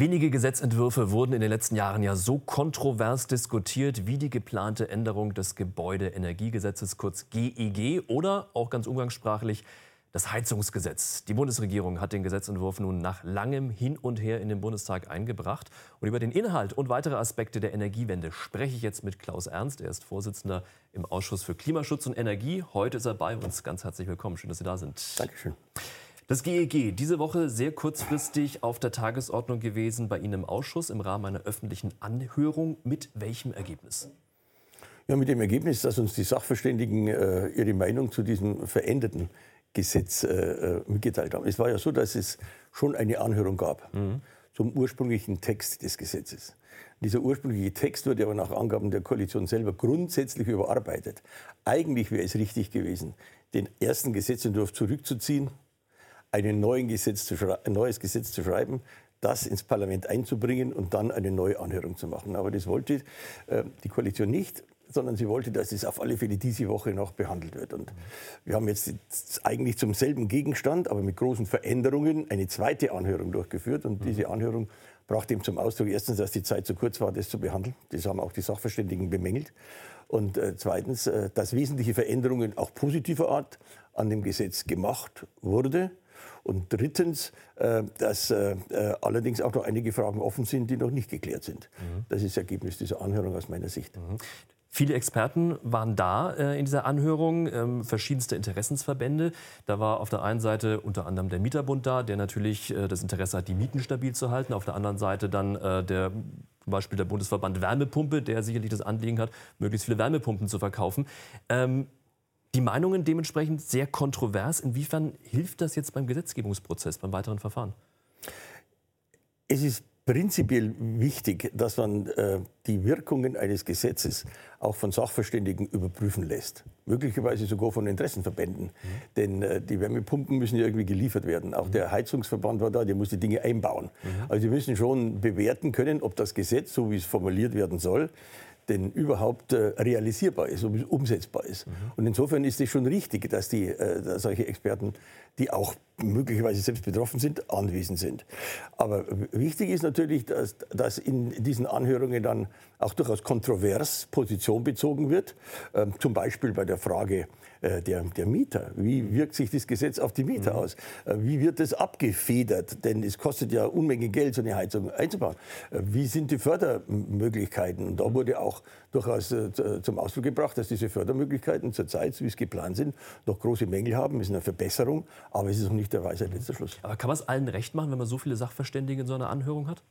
Wenige Gesetzentwürfe wurden in den letzten Jahren ja so kontrovers diskutiert wie die geplante Änderung des Gebäudeenergiegesetzes kurz GEG oder auch ganz umgangssprachlich das Heizungsgesetz. Die Bundesregierung hat den Gesetzentwurf nun nach langem Hin und Her in den Bundestag eingebracht. Und über den Inhalt und weitere Aspekte der Energiewende spreche ich jetzt mit Klaus Ernst. Er ist Vorsitzender im Ausschuss für Klimaschutz und Energie. Heute ist er bei uns. Ganz herzlich willkommen. Schön, dass Sie da sind. Dankeschön. Das GEG, diese Woche sehr kurzfristig auf der Tagesordnung gewesen bei Ihnen im Ausschuss im Rahmen einer öffentlichen Anhörung. Mit welchem Ergebnis? Ja, mit dem Ergebnis, dass uns die Sachverständigen äh, ihre Meinung zu diesem veränderten Gesetz äh, äh, mitgeteilt haben. Es war ja so, dass es schon eine Anhörung gab mhm. zum ursprünglichen Text des Gesetzes. Dieser ursprüngliche Text wurde aber nach Angaben der Koalition selber grundsätzlich überarbeitet. Eigentlich wäre es richtig gewesen, den ersten Gesetzentwurf zurückzuziehen ein, neuen Gesetz neues Gesetz zu schreiben, das ins Parlament einzubringen und dann eine neue Anhörung zu machen. Aber das wollte äh, die Koalition nicht, sondern sie wollte, dass es auf alle Fälle diese Woche noch behandelt wird. Und wir haben jetzt eigentlich zum selben Gegenstand, aber mit großen Veränderungen, eine zweite Anhörung durchgeführt. Und diese Anhörung brachte ihm zum Ausdruck erstens, dass die Zeit zu kurz war, das zu behandeln. Das haben auch die Sachverständigen bemängelt. Und äh, zweitens, äh, dass wesentliche Veränderungen auch positiver Art an dem Gesetz gemacht wurde und drittens, äh, dass äh, äh, allerdings auch noch einige Fragen offen sind, die noch nicht geklärt sind. Mhm. Das ist das Ergebnis dieser Anhörung aus meiner Sicht. Mhm. Viele Experten waren da äh, in dieser Anhörung, ähm, verschiedenste Interessensverbände. Da war auf der einen Seite unter anderem der Mieterbund da, der natürlich äh, das Interesse hat, die Mieten stabil zu halten. Auf der anderen Seite dann äh, der zum Beispiel der Bundesverband Wärmepumpe, der sicherlich das Anliegen hat, möglichst viele Wärmepumpen zu verkaufen. Ähm, die Meinungen dementsprechend sehr kontrovers. Inwiefern hilft das jetzt beim Gesetzgebungsprozess, beim weiteren Verfahren? Es ist prinzipiell wichtig, dass man äh, die Wirkungen eines Gesetzes auch von Sachverständigen überprüfen lässt. Möglicherweise sogar von Interessenverbänden. Mhm. Denn äh, die Wärmepumpen müssen ja irgendwie geliefert werden. Auch mhm. der Heizungsverband war da, der muss die Dinge einbauen. Mhm. Also die müssen schon bewerten können, ob das Gesetz, so wie es formuliert werden soll, denn überhaupt äh, realisierbar ist, umsetzbar ist. Mhm. Und insofern ist es schon richtig, dass die, äh, solche Experten, die auch möglicherweise selbst betroffen sind, anwesend sind. Aber wichtig ist natürlich, dass, dass in diesen Anhörungen dann auch durchaus kontrovers Position bezogen wird. Ähm, zum Beispiel bei der Frage, äh, der, der Mieter. Wie wirkt sich das Gesetz auf die Mieter mhm. aus? Äh, wie wird das abgefedert? Denn es kostet ja Unmengen Geld, so eine Heizung einzubauen. Äh, wie sind die Fördermöglichkeiten? Und da wurde auch durchaus zum Ausdruck gebracht, dass diese Fördermöglichkeiten zurzeit, so wie es geplant sind, noch große Mängel haben. Es ist eine Verbesserung, aber es ist noch nicht der Weisheit letzter Schluss. Aber kann man es allen recht machen, wenn man so viele Sachverständige in so einer Anhörung hat?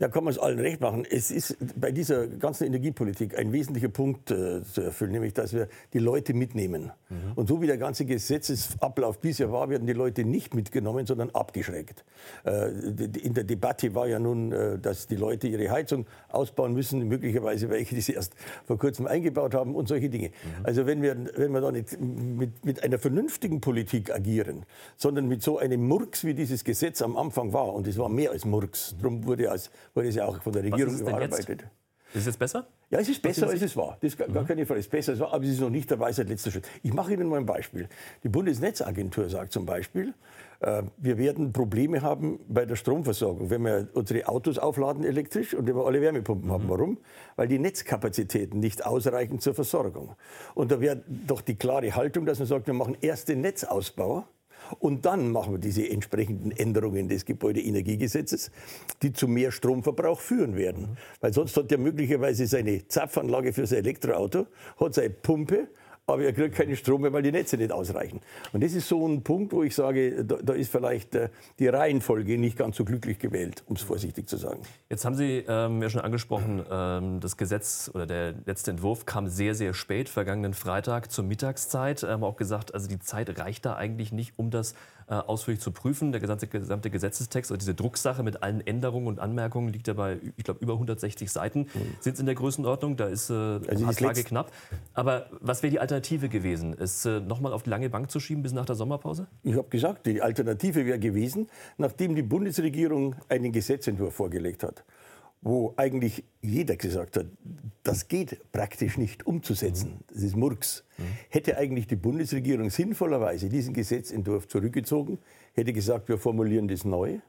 Ja, kann man es allen recht machen. Es ist bei dieser ganzen Energiepolitik ein wesentlicher Punkt äh, zu erfüllen, nämlich dass wir die Leute mitnehmen. Mhm. Und so wie der ganze Gesetzesablauf bisher war, werden die Leute nicht mitgenommen, sondern abgeschreckt. Äh, in der Debatte war ja nun, äh, dass die Leute ihre Heizung ausbauen müssen, möglicherweise welche, die sie erst vor kurzem eingebaut haben und solche Dinge. Mhm. Also wenn wir, wenn wir da nicht mit, mit einer vernünftigen Politik agieren, sondern mit so einem Murks, wie dieses Gesetz am Anfang war, und es war mehr als Murks, darum wurde als wurde es ja auch von der Regierung überarbeitet. Ist es jetzt besser? Ja, es ist besser, als es war. Das ist gar mhm. keine Frage. Es ist besser, als es war, aber es ist noch nicht der Weisheit letzter Schritt. Ich mache Ihnen mal ein Beispiel. Die Bundesnetzagentur sagt zum Beispiel, äh, wir werden Probleme haben bei der Stromversorgung, wenn wir unsere Autos aufladen elektrisch und wenn wir alle Wärmepumpen mhm. haben. Warum? Weil die Netzkapazitäten nicht ausreichen zur Versorgung. Und da wäre doch die klare Haltung, dass man sagt, wir machen erst den Netzausbau und dann machen wir diese entsprechenden Änderungen des Gebäudeenergiegesetzes, die zu mehr Stromverbrauch führen werden. Weil sonst hat er möglicherweise seine Zapfanlage für sein Elektroauto, hat seine Pumpe aber er kriegt keinen Strom mehr, weil die Netze nicht ausreichen. Und das ist so ein Punkt, wo ich sage, da, da ist vielleicht äh, die Reihenfolge nicht ganz so glücklich gewählt, um es vorsichtig zu sagen. Jetzt haben Sie ähm, ja schon angesprochen, ähm, das Gesetz oder der letzte Entwurf kam sehr, sehr spät, vergangenen Freitag zur Mittagszeit. Haben auch gesagt, also die Zeit reicht da eigentlich nicht, um das äh, ausführlich zu prüfen. Der gesamte, gesamte Gesetzestext, also diese Drucksache mit allen Änderungen und Anmerkungen liegt ja bei, ich glaube, über 160 Seiten. Mhm. Sind es in der Größenordnung, da ist äh, also ein Tage knapp. Aber was wäre die Alternative gewesen? Es äh, nochmal auf die lange Bank zu schieben bis nach der Sommerpause? Ich habe gesagt, die Alternative wäre gewesen, nachdem die Bundesregierung einen Gesetzentwurf vorgelegt hat wo eigentlich jeder gesagt hat, das geht praktisch nicht umzusetzen. Das ist Murks. Mhm. Hätte eigentlich die Bundesregierung sinnvollerweise diesen Gesetzentwurf zurückgezogen, hätte gesagt, wir formulieren das neu,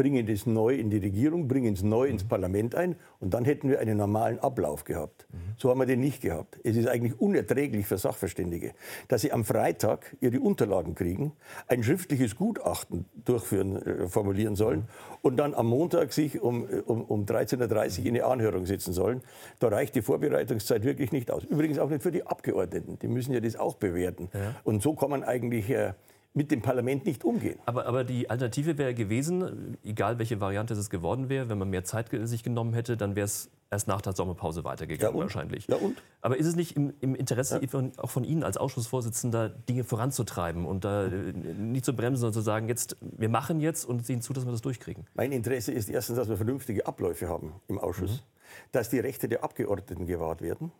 bringen das neu in die Regierung, bringen es neu ins Parlament ein und dann hätten wir einen normalen Ablauf gehabt. So haben wir den nicht gehabt. Es ist eigentlich unerträglich für Sachverständige, dass sie am Freitag ihre Unterlagen kriegen, ein schriftliches Gutachten durchführen, äh, formulieren sollen und dann am Montag sich um, um, um 13.30 Uhr in eine Anhörung setzen sollen. Da reicht die Vorbereitungszeit wirklich nicht aus. Übrigens auch nicht für die Abgeordneten. Die müssen ja das auch bewerten. Ja. Und so kann man eigentlich äh, mit dem Parlament nicht umgehen. Aber, aber die Alternative wäre gewesen, egal welche Variante es geworden wäre, wenn man mehr Zeit sich genommen hätte, dann wäre es erst nach der Sommerpause weitergegangen ja wahrscheinlich. Ja und? Aber ist es nicht im, im Interesse ja. von, auch von Ihnen als Ausschussvorsitzender, Dinge voranzutreiben und da äh, nicht zu bremsen, sondern zu sagen, jetzt, wir machen jetzt und sehen zu, dass wir das durchkriegen? Mein Interesse ist erstens, dass wir vernünftige Abläufe haben im Ausschuss, mhm. dass die Rechte der Abgeordneten gewahrt werden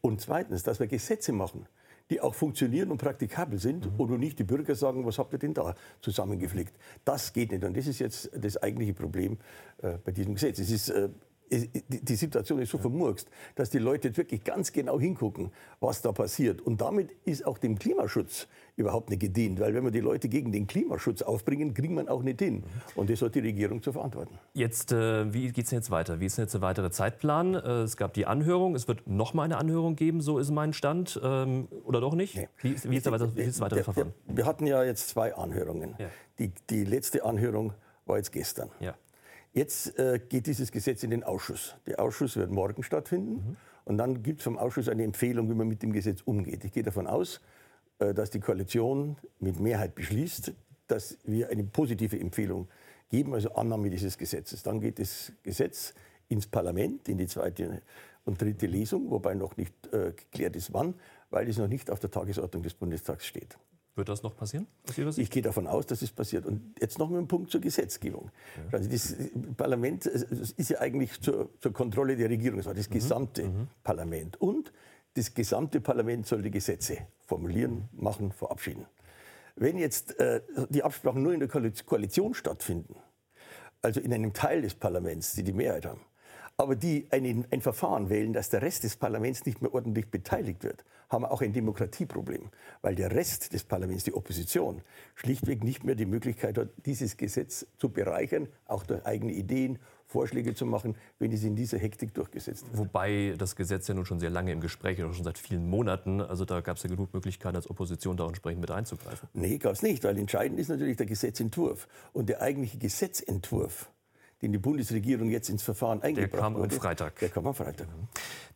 und zweitens, dass wir Gesetze machen, die auch funktionieren und praktikabel sind mhm. und nicht die Bürger sagen, was habt ihr denn da zusammengeflickt. Das geht nicht und das ist jetzt das eigentliche Problem äh, bei diesem Gesetz. Es ist äh, die Situation ist so vermurkst, dass die Leute wirklich ganz genau hingucken, was da passiert. Und damit ist auch dem Klimaschutz überhaupt nicht gedient. Weil wenn wir die Leute gegen den Klimaschutz aufbringen, kriegen man auch nicht hin. Und das hat die Regierung zu verantworten. Jetzt, äh, wie geht es jetzt weiter? Wie ist jetzt der weitere Zeitplan? Äh, es gab die Anhörung. Es wird noch mal eine Anhörung geben, so ist mein Stand. Ähm, oder doch nicht? Nee. Wie, wie, ist der, wie ist das weitere Verfahren? Wir hatten ja jetzt zwei Anhörungen. Ja. Die, die letzte Anhörung war jetzt gestern. Ja. Jetzt äh, geht dieses Gesetz in den Ausschuss. Der Ausschuss wird morgen stattfinden. Mhm. Und dann gibt es vom Ausschuss eine Empfehlung, wie man mit dem Gesetz umgeht. Ich gehe davon aus, äh, dass die Koalition mit Mehrheit beschließt, dass wir eine positive Empfehlung geben, also Annahme dieses Gesetzes. Dann geht das Gesetz ins Parlament, in die zweite und dritte Lesung, wobei noch nicht äh, geklärt ist, wann, weil es noch nicht auf der Tagesordnung des Bundestags steht. Wird das noch passieren? Ich gehe davon aus, dass es passiert. Und jetzt noch mal ein Punkt zur Gesetzgebung. Ja. Also das Parlament ist ja eigentlich zur, zur Kontrolle der Regierung, das war das mhm. gesamte mhm. Parlament. Und das gesamte Parlament soll die Gesetze formulieren, machen, verabschieden. Wenn jetzt äh, die Absprachen nur in der Koalition stattfinden, also in einem Teil des Parlaments, die die Mehrheit haben, aber die ein, ein Verfahren wählen, dass der Rest des Parlaments nicht mehr ordentlich beteiligt wird, haben auch ein Demokratieproblem, weil der Rest des Parlaments, die Opposition, schlichtweg nicht mehr die Möglichkeit hat, dieses Gesetz zu bereichern, auch durch eigene Ideen, Vorschläge zu machen, wenn es in dieser Hektik durchgesetzt wird. Wobei das Gesetz ja nun schon sehr lange im Gespräch ist, schon seit vielen Monaten. Also da gab es ja genug Möglichkeiten, als Opposition da entsprechend mit einzugreifen. Nee, gab es nicht, weil entscheidend ist natürlich der Gesetzentwurf. Und der eigentliche Gesetzentwurf, den die Bundesregierung jetzt ins Verfahren eingebracht Der kam am Freitag. Der kam am Freitag.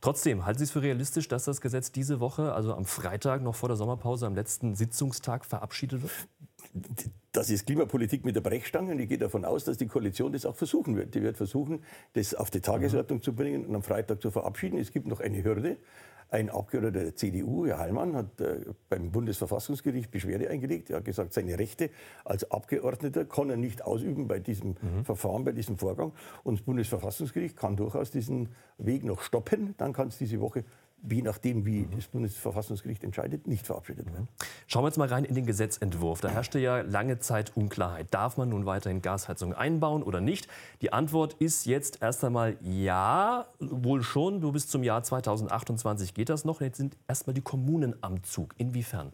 Trotzdem, halten Sie es für realistisch, dass das Gesetz diese Woche, also am Freitag noch vor der Sommerpause, am letzten Sitzungstag verabschiedet wird? Das ist Klimapolitik mit der Brechstange und ich gehe davon aus, dass die Koalition das auch versuchen wird. Die wird versuchen, das auf die Tagesordnung mhm. zu bringen und am Freitag zu verabschieden. Es gibt noch eine Hürde. Ein Abgeordneter der CDU, Herr Heilmann, hat äh, beim Bundesverfassungsgericht Beschwerde eingelegt. Er hat gesagt, seine Rechte als Abgeordneter kann er nicht ausüben bei diesem mhm. Verfahren, bei diesem Vorgang. Und das Bundesverfassungsgericht kann durchaus diesen Weg noch stoppen. Dann kann es diese Woche je nachdem, wie das Bundesverfassungsgericht entscheidet, nicht verabschiedet werden. Schauen wir jetzt mal rein in den Gesetzentwurf. Da herrschte ja lange Zeit Unklarheit. Darf man nun weiterhin Gasheizungen einbauen oder nicht? Die Antwort ist jetzt erst einmal ja, wohl schon. Bis zum Jahr 2028 geht das noch. Jetzt sind erst mal die Kommunen am Zug. Inwiefern?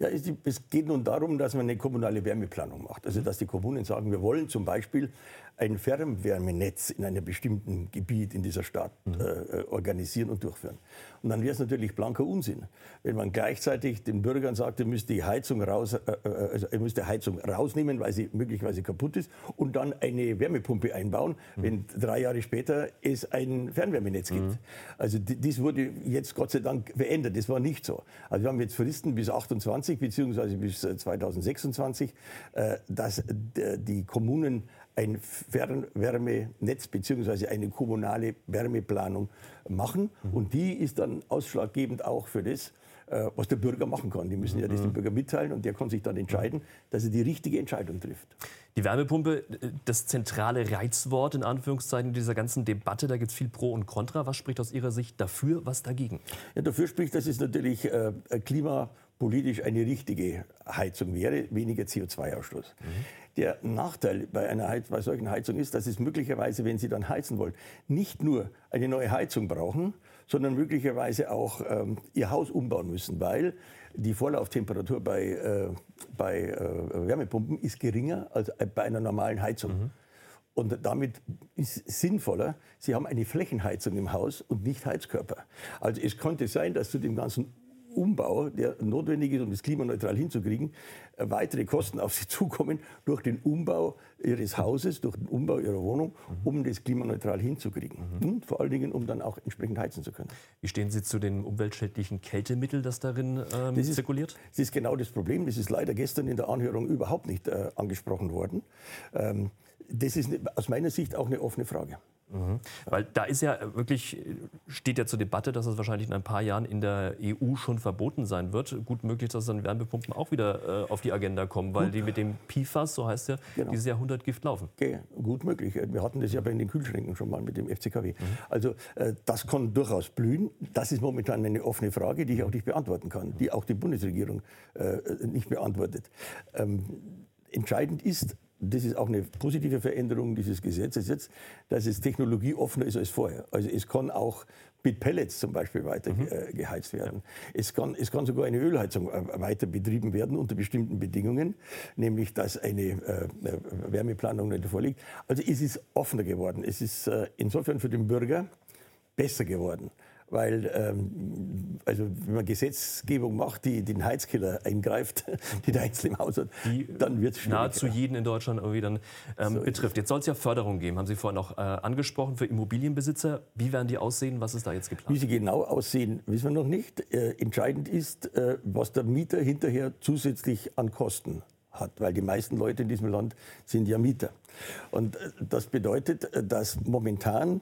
Ja, es geht nun darum, dass man eine kommunale Wärmeplanung macht. Also, dass die Kommunen sagen, wir wollen zum Beispiel ein Fernwärmenetz in einem bestimmten Gebiet in dieser Stadt mhm. äh, organisieren und durchführen. Und dann wäre es natürlich blanker Unsinn, wenn man gleichzeitig den Bürgern sagt, ihr müsst die Heizung raus, äh, äh, also ihr müsst die Heizung rausnehmen, weil sie möglicherweise kaputt ist, und dann eine Wärmepumpe einbauen, mhm. wenn drei Jahre später es ein Fernwärmenetz gibt. Mhm. Also dies wurde jetzt Gott sei Dank verändert. Das war nicht so. Also wir haben jetzt Fristen bis 28 beziehungsweise bis 2026, äh, dass die Kommunen ein Fernwärmenetz bzw. eine kommunale Wärmeplanung machen. Mhm. Und die ist dann ausschlaggebend auch für das, äh, was der Bürger machen kann. Die müssen ja das dem mhm. Bürger mitteilen und der kann sich dann entscheiden, dass er die richtige Entscheidung trifft. Die Wärmepumpe, das zentrale Reizwort in Anführungszeichen dieser ganzen Debatte, da gibt es viel Pro und Contra. Was spricht aus Ihrer Sicht dafür, was dagegen? Ja, dafür spricht, dass es natürlich äh, klimapolitisch eine richtige Heizung wäre, weniger CO2-Ausstoß. Mhm. Der Nachteil bei einer Heiz bei solchen Heizungen ist, dass es möglicherweise, wenn Sie dann heizen wollen, nicht nur eine neue Heizung brauchen, sondern möglicherweise auch ähm, Ihr Haus umbauen müssen, weil die Vorlauftemperatur bei, äh, bei äh, Wärmepumpen ist geringer als bei einer normalen Heizung. Mhm. Und damit ist sinnvoller, Sie haben eine Flächenheizung im Haus und nicht Heizkörper. Also es könnte sein, dass zu dem ganzen Umbau, der notwendig ist, um das klimaneutral hinzukriegen, äh, weitere Kosten auf Sie zukommen durch den Umbau Ihres Hauses, durch den Umbau Ihrer Wohnung, um das klimaneutral hinzukriegen. Mhm. Und vor allen Dingen, um dann auch entsprechend heizen zu können. Wie stehen Sie zu dem umweltschädlichen Kältemittel, das darin ähm, das ist, zirkuliert? Das ist genau das Problem. Das ist leider gestern in der Anhörung überhaupt nicht äh, angesprochen worden. Ähm, das ist aus meiner Sicht auch eine offene Frage. Mhm. Weil da ist ja wirklich, steht ja zur Debatte, dass es wahrscheinlich in ein paar Jahren in der EU schon verboten sein wird. Gut möglich, dass dann Wärmepumpen auch wieder äh, auf die Agenda kommen, weil gut. die mit dem PFAS, so heißt ja, genau. dieses Jahrhundert Gift laufen. Okay, gut möglich. Wir hatten das ja bei den Kühlschränken schon mal mit dem FCKW. Mhm. Also äh, das kann durchaus blühen. Das ist momentan eine offene Frage, die ich auch nicht beantworten kann, die auch die Bundesregierung äh, nicht beantwortet. Ähm, entscheidend ist, das ist auch eine positive Veränderung dieses Gesetzes jetzt, dass es technologieoffener ist als vorher. Also es kann auch mit Pellets zum Beispiel weiter mhm. äh, geheizt werden. Ja. Es, kann, es kann sogar eine Ölheizung äh, weiter betrieben werden unter bestimmten Bedingungen, nämlich dass eine äh, äh Wärmeplanung nicht vorliegt. Also es ist offener geworden. Es ist äh, insofern für den Bürger besser geworden weil ähm, also wenn man Gesetzgebung macht, die den Heizkiller eingreift, die der Einzelne im Haus hat, die dann wird es nahezu jeden in Deutschland irgendwie dann ähm, so betrifft. Jetzt soll es ja Förderung geben, haben Sie vorhin auch äh, angesprochen, für Immobilienbesitzer. Wie werden die aussehen? Was ist da jetzt geplant? Wie sie genau aussehen, wissen wir noch nicht. Äh, entscheidend ist, äh, was der Mieter hinterher zusätzlich an Kosten hat, weil die meisten Leute in diesem Land sind ja Mieter. Und äh, das bedeutet, äh, dass momentan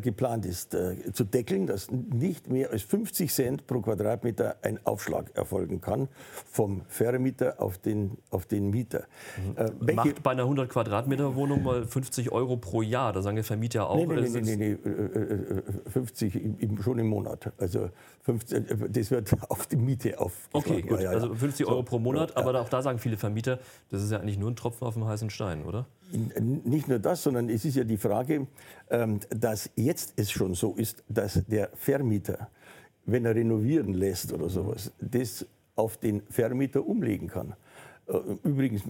geplant ist, äh, zu deckeln, dass nicht mehr als 50 Cent pro Quadratmeter ein Aufschlag erfolgen kann vom Vermieter auf den, auf den Mieter. Mhm. Äh, Macht bei einer 100 Quadratmeter Wohnung mal 50 Euro pro Jahr, da sagen die Vermieter auch. Nein, nein, nein, nee, nee, 50 im, schon im Monat. Also 50, das wird auf die Miete aufgeschlagen. Okay, gut, ja, ja, also 50 Euro pro Monat, aber auch da sagen viele Vermieter, das ist ja eigentlich nur ein Tropfen auf dem heißen Stein, oder? Nicht nur das, sondern es ist ja die Frage, ähm, dass jetzt es schon so ist, dass der Vermieter, wenn er renovieren lässt oder sowas, das auf den Vermieter umlegen kann. Äh, übrigens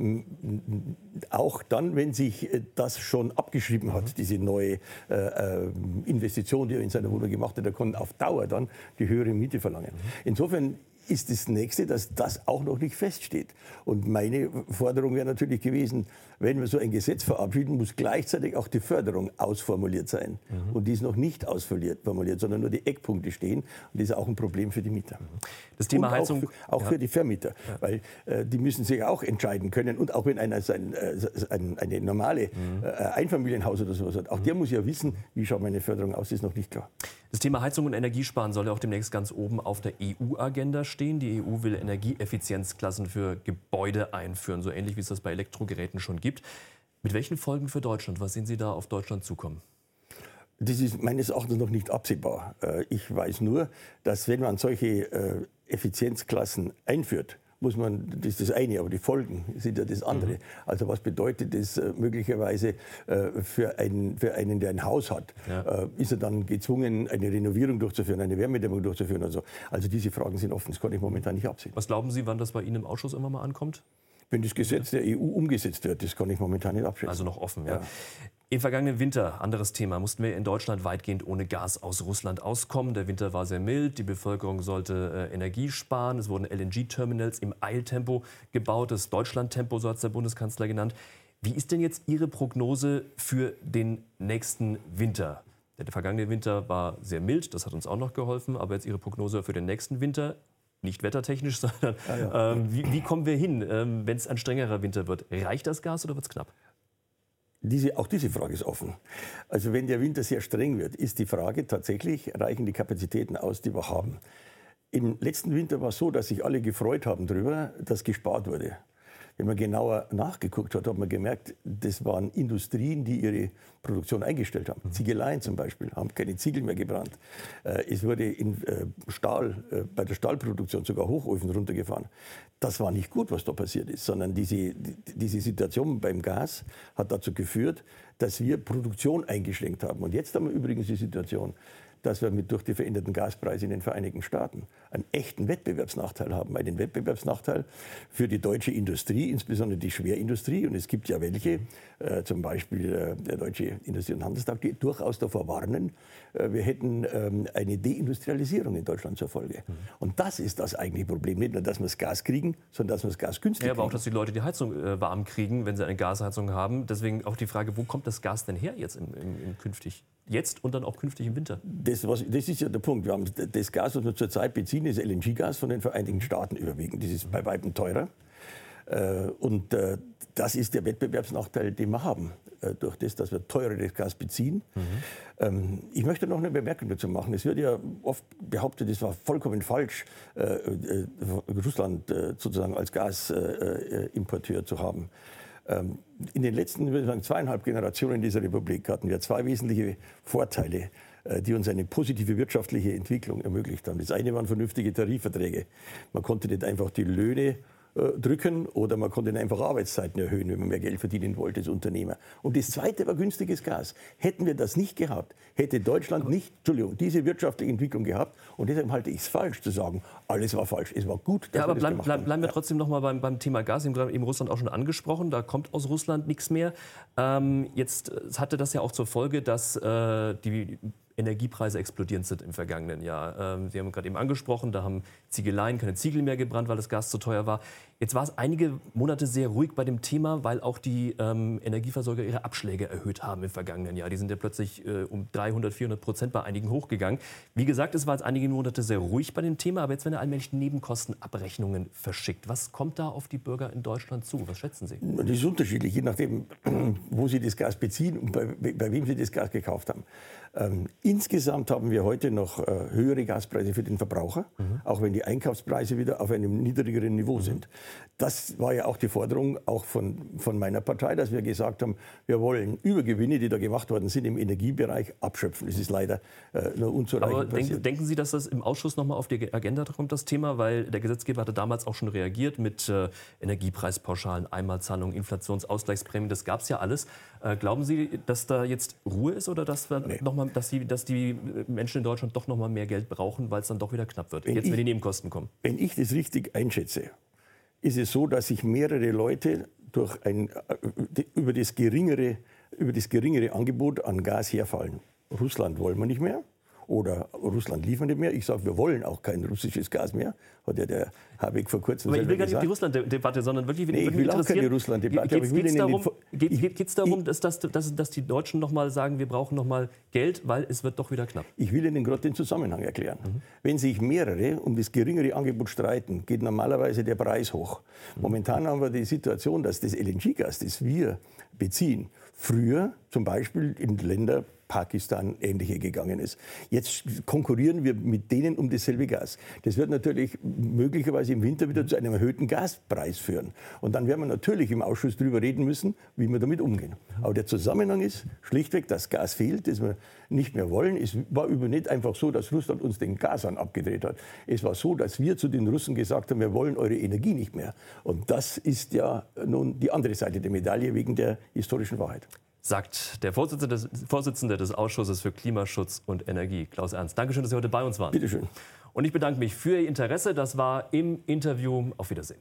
auch dann, wenn sich äh, das schon abgeschrieben hat, mhm. diese neue äh, Investition, die er in seiner Wohnung gemacht hat, er kann auf Dauer dann die höhere Miete verlangen. Mhm. Insofern ist das nächste, dass das auch noch nicht feststeht. Und meine Forderung wäre natürlich gewesen, wenn wir so ein Gesetz verabschieden, muss gleichzeitig auch die Förderung ausformuliert sein. Mhm. Und die ist noch nicht ausformuliert, sondern nur die Eckpunkte stehen. Und das ist auch ein Problem für die Mieter. Mhm. Das Thema und Heizung. Auch, für, auch ja. für die Vermieter, ja. weil äh, die müssen sich auch entscheiden können. Und auch wenn einer sein, äh, ein, eine normale mhm. äh, Einfamilienhaus oder sowas hat, auch der muss ja wissen, wie schaut meine Förderung aus, das ist noch nicht klar. Das Thema Heizung und Energiesparen soll ja auch demnächst ganz oben auf der EU-Agenda stehen. Die EU will Energieeffizienzklassen für Gebäude einführen, so ähnlich wie es das bei Elektrogeräten schon gibt. Mit welchen Folgen für Deutschland? Was sehen Sie da auf Deutschland zukommen? Das ist meines Erachtens noch nicht absehbar. Äh, ich weiß nur, dass wenn man solche äh, Effizienzklassen einführt, muss man, das ist das eine, aber die Folgen sind ja das andere. Mhm. Also was bedeutet das äh, möglicherweise für einen, für einen, der ein Haus hat? Ja. ist er dann gezwungen, eine Renovierung durchzuführen, eine Wärmedämmung durchzuführen? Also, also diese Fragen sind offen, das kann ich momentan nicht absehen. Was glauben Sie, wann das bei Ihnen im Ausschuss immer mal ankommt? wenn das Gesetz der EU umgesetzt wird. Das kann ich momentan nicht abschätzen. Also noch offen, ja. ja. Im vergangenen Winter, anderes Thema, mussten wir in Deutschland weitgehend ohne Gas aus Russland auskommen. Der Winter war sehr mild, die Bevölkerung sollte äh, Energie sparen. Es wurden LNG-Terminals im Eiltempo gebaut, das Deutschlandtempo, so hat es der Bundeskanzler genannt. Wie ist denn jetzt Ihre Prognose für den nächsten Winter? Der vergangene Winter war sehr mild, das hat uns auch noch geholfen. Aber jetzt Ihre Prognose für den nächsten Winter? nicht wettertechnisch, sondern ah, ja. ähm, wie, wie, kommen wir hin, ähm, wenn es ein strengerer Winter wird? Reicht das Gas oder wird es knapp? Diese, auch diese Frage ist offen. Also wenn der Winter sehr streng wird, ist die Frage tatsächlich, reichen die Kapazitäten aus, die wir haben? Im letzten Winter war es so, dass sich alle gefreut haben darüber, dass gespart wurde. Wenn man genauer nachgeguckt hat, hat man gemerkt, das waren Industrien, die ihre Produktion eingestellt haben. Ziegeleien zum Beispiel haben keine Ziegel mehr gebrannt. Äh, es wurde in äh, Stahl, äh, bei der Stahlproduktion sogar Hochöfen runtergefahren. Das war nicht gut, was da passiert ist, sondern diese, diese Situation beim Gas hat dazu geführt, dass wir Produktion eingeschränkt haben. Und jetzt haben wir übrigens die Situation, dass wir mit, durch die veränderten Gaspreise in den Vereinigten Staaten einen echten Wettbewerbsnachteil haben. Einen Wettbewerbsnachteil für die deutsche Industrie, insbesondere die Schwerindustrie. Und es gibt ja welche, äh, zum Beispiel äh, der Deutsche Industrie- und Handelstag, die durchaus davor warnen, äh, wir hätten ähm, eine Deindustrialisierung in Deutschland zur Folge. Mhm. Und das ist das eigentliche Problem. Nicht nur, dass wir das Gas kriegen, sondern dass wir das Gas günstig ja, aber kriegen. auch, dass die Leute die Heizung äh, warm kriegen, wenn sie eine Gasheizung haben. Deswegen auch die Frage, wo kommt das Gas denn her jetzt im, im, im künftig? Jetzt und dann auch künftig im Winter? Das, was, das ist ja der Punkt. Wir haben das Gas, was wir zurzeit beziehen, ist LNG-Gas von den Vereinigten Staaten überwiegend. Das ist bei weitem teurer. Äh, und äh, das ist der Wettbewerbsnachteil, den wir haben, äh, durch das, dass wir teureres Gas beziehen. Mhm. Ich möchte noch eine Bemerkung dazu machen. Es wird ja oft behauptet, es war vollkommen falsch, Russland sozusagen als Gasimporteur zu haben. Ähm, in den letzten sagen, zweieinhalb Generationen dieser Republik hatten wir zwei wesentliche Vorteile, die uns eine positive wirtschaftliche Entwicklung ermöglicht haben. Das eine waren vernünftige Tarifverträge. Man konnte nicht einfach die Löhne äh, drücken oder man konnte einfach Arbeitszeiten erhöhen, wenn man mehr Geld verdienen wollte als Unternehmer. Und das Zweite war günstiges Gas. Hätten wir das nicht gehabt, hätte Deutschland nicht, Entschuldigung, diese wirtschaftliche Entwicklung gehabt. Und deshalb halte ich es falsch zu sagen, alles war falsch. Es war gut. ja, aber bleib, bleib, bleiben wir trotzdem noch mal beim, beim Thema Gas. Sie haben eben Russland auch schon angesprochen. Da kommt aus Russland nichts mehr. Ähm, jetzt hatte das ja auch zur Folge, dass äh, die Energiepreise explodierend sind im vergangenen Jahr. Ähm, Sie haben gerade eben angesprochen, da haben Ziegeleien keine Ziegel mehr gebrannt, weil das Gas zu teuer war. Jetzt war es einige Monate sehr ruhig bei dem Thema, weil auch die ähm, Energieversorger ihre Abschläge erhöht haben im vergangenen Jahr. Die sind ja plötzlich äh, um 300, 400 Prozent bei einigen hochgegangen. Wie gesagt, es war jetzt einige Monate sehr ruhig bei dem Thema, aber jetzt werden allmählich Nebenkostenabrechnungen verschickt. Was kommt da auf die Bürger in Deutschland zu? Was schätzen Sie? Das ist unterschiedlich, je nachdem, wo Sie das Gas beziehen und bei, bei wem Sie das Gas gekauft haben. Ähm, insgesamt haben wir heute noch äh, höhere Gaspreise für den Verbraucher, mhm. auch wenn die Einkaufspreise wieder auf einem niedrigeren Niveau mhm. sind. Das war ja auch die Forderung auch von, von meiner Partei, dass wir gesagt haben, wir wollen Übergewinne, die da gemacht worden sind, im Energiebereich abschöpfen. Das ist leider äh, nur unzureichend Aber denken, denken Sie, dass das im Ausschuss noch mal auf die Agenda kommt, das Thema? Weil der Gesetzgeber hatte damals auch schon reagiert mit äh, Energiepreispauschalen, Einmalzahlungen, Inflationsausgleichsprämien. Das gab es ja alles. Äh, glauben Sie, dass da jetzt Ruhe ist oder dass wir nee. noch mal dass die, dass die Menschen in Deutschland doch noch mal mehr Geld brauchen, weil es dann doch wieder knapp wird, wenn jetzt, ich, wenn die Nebenkosten kommen? Wenn ich das richtig einschätze, ist es so, dass sich mehrere Leute durch ein, äh, über, das geringere, über das geringere Angebot an Gas herfallen. Russland wollen wir nicht mehr oder Russland liefert nicht mehr. Ich sage, wir wollen auch kein russisches Gas mehr, hat ja der Habeck vor kurzem Aber ich will gar nicht auf die Russland-Debatte, sondern wirklich, nee, ich will auch keine Russland-Debatte. Geht es darum, geht, geht's darum dass, dass, dass, dass, die Deutschen noch mal sagen, wir brauchen noch mal Geld, weil es wird doch wieder knapp? Ich will Ihnen gerade den Zusammenhang erklären. Mhm. Wenn sich mehrere um das geringere Angebot streiten, geht normalerweise der Preis hoch. Momentan haben wir die Situation, dass das LNG-Gas, das wir beziehen, früher zum Beispiel in Länder Pakistan ähnliche gegangen ist. Jetzt konkurrieren wir mit denen um dasselbe Gas. Das wird natürlich möglicherweise im Winter wieder zu einem erhöhten Gaspreis führen. Und dann werden wir natürlich im Ausschuss darüber reden müssen, wie wir damit umgehen. Aber der Zusammenhang ist schlichtweg, dass Gas fehlt, das wir nicht mehr wollen. Es war über nicht einfach so, dass Russland uns den Gasan abgedreht hat. Es war so, dass wir zu den Russen gesagt haben, wir wollen eure Energie nicht mehr. Und das ist ja nun die andere Seite der Medaille wegen der historischen Wahrheit sagt der Vorsitzende des, Vorsitzende des, Ausschusses für Klimaschutz und Energie, Klaus Ernst. Dankeschön, dass Sie heute bei uns waren. Bitte schön. Und ich bedanke mich für Ihr Interesse. Das war im Interview. Auf Wiedersehen.